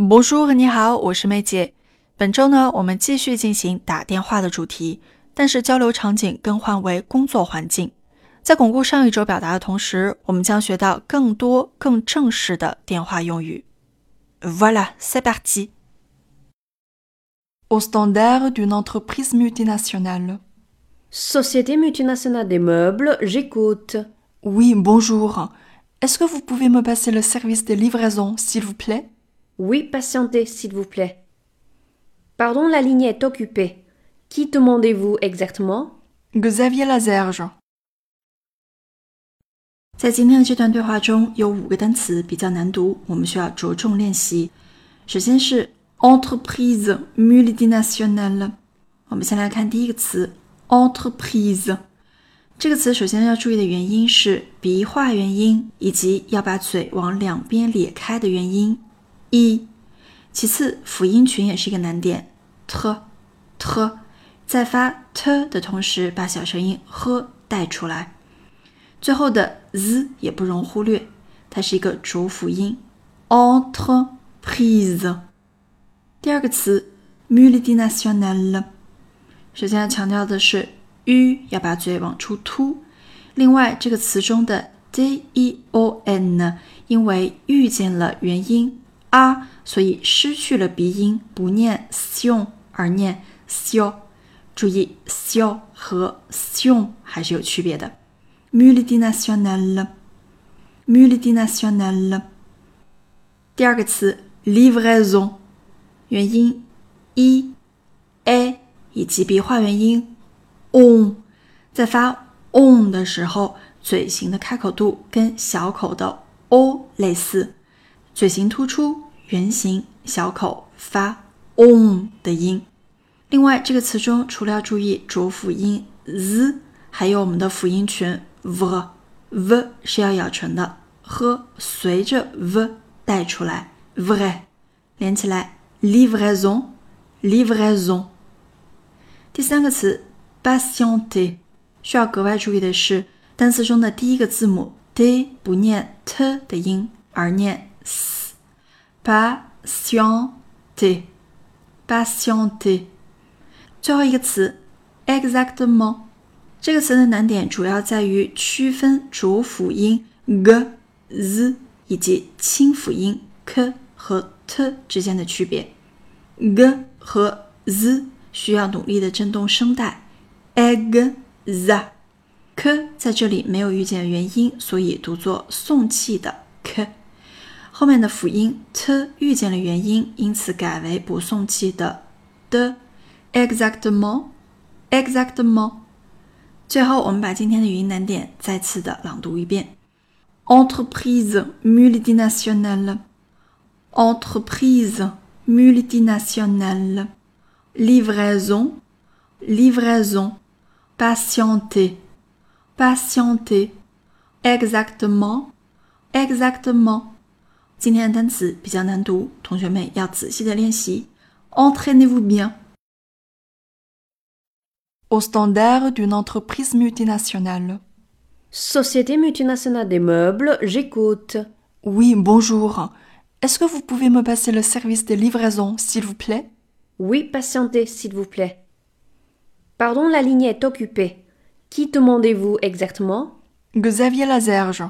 Bonjour，你好，我是梅姐。本周呢，我们继续进行打电话的主题，但是交流场景更换为工作环境。在巩固上一周表达的同时，我们将学到更多更正式的电话用语。Voilà, c'est parti. Au standard d'une entreprise multinationale. Société multinationale des meubles, j'écoute. Oui, bonjour. Est-ce que vous pouvez me passer le service de livraison, s'il vous plaît Oui, patientez, s'il vous plaît. Pardon, la ligne est occupée. Qui demandez-vous exactement? Xavier Lazerge。在今天的这段对话中，有五个单词比较难读，我们需要着重练习。首先是 entreprise multinationale。我们先来看第一个词一，其次辅音群也是一个难点，t t，在发 t 的同时，把小声音 h 带出来。最后的 z 也不容忽略，它是一个浊辅音。entreprise。第二个词 multinational。首先要强调的是 u 要把嘴往出凸。另外，这个词中的 d e o n 呢，因为遇见了元音啊所以失去了鼻音，不念 sion 而念 sio。注意 sio 和 sion 还是有区别的。multinationale，multinationale。第二个词 livraison，元音 e a 以及鼻化元音 on，在发 on 的时候，嘴型的开口度跟小口的 o 类似，嘴型突出，圆形，小口发 on 的音。另外，这个词中除了要注意浊辅音 z，还有我们的辅音群。v，v 是要咬唇的，h 随着 v 带出来 v，连起来，livraison，livraison。第三个词 patienter，需要格外注意的是，单词中的第一个字母 d 不念 t 的音，而念 s patienté，patienté，。最后一个词 exactement。这个词的难点主要在于区分浊辅音 g、z 以及清辅音 k 和 t 之间的区别。g 和 z 需要努力的震动声带，eg、z。k 在这里没有遇见元音，所以读作送气的 k。后面的辅音 t 遇见了元音，因此改为不送气的 d。Exactement，exactement。最后，我们把今天的语音难点再次的朗读一遍。：entreprise multinationale，entreprise multinationale。livraison, livraison, patienter, patienter, exactement, exactement, 今天的单词比较难读，同学们要仔细的练习。Entraînez-vous bien. Au standard d'une entreprise multinationale. Société multinationale des meubles, j'écoute. Oui, bonjour. Est-ce que vous pouvez me passer le service de livraison, s'il vous plaît? Oui, patientez, s'il vous plaît. Pardon, la ligne est occupée. Qui demandez-vous exactement? Xavier Lazerge.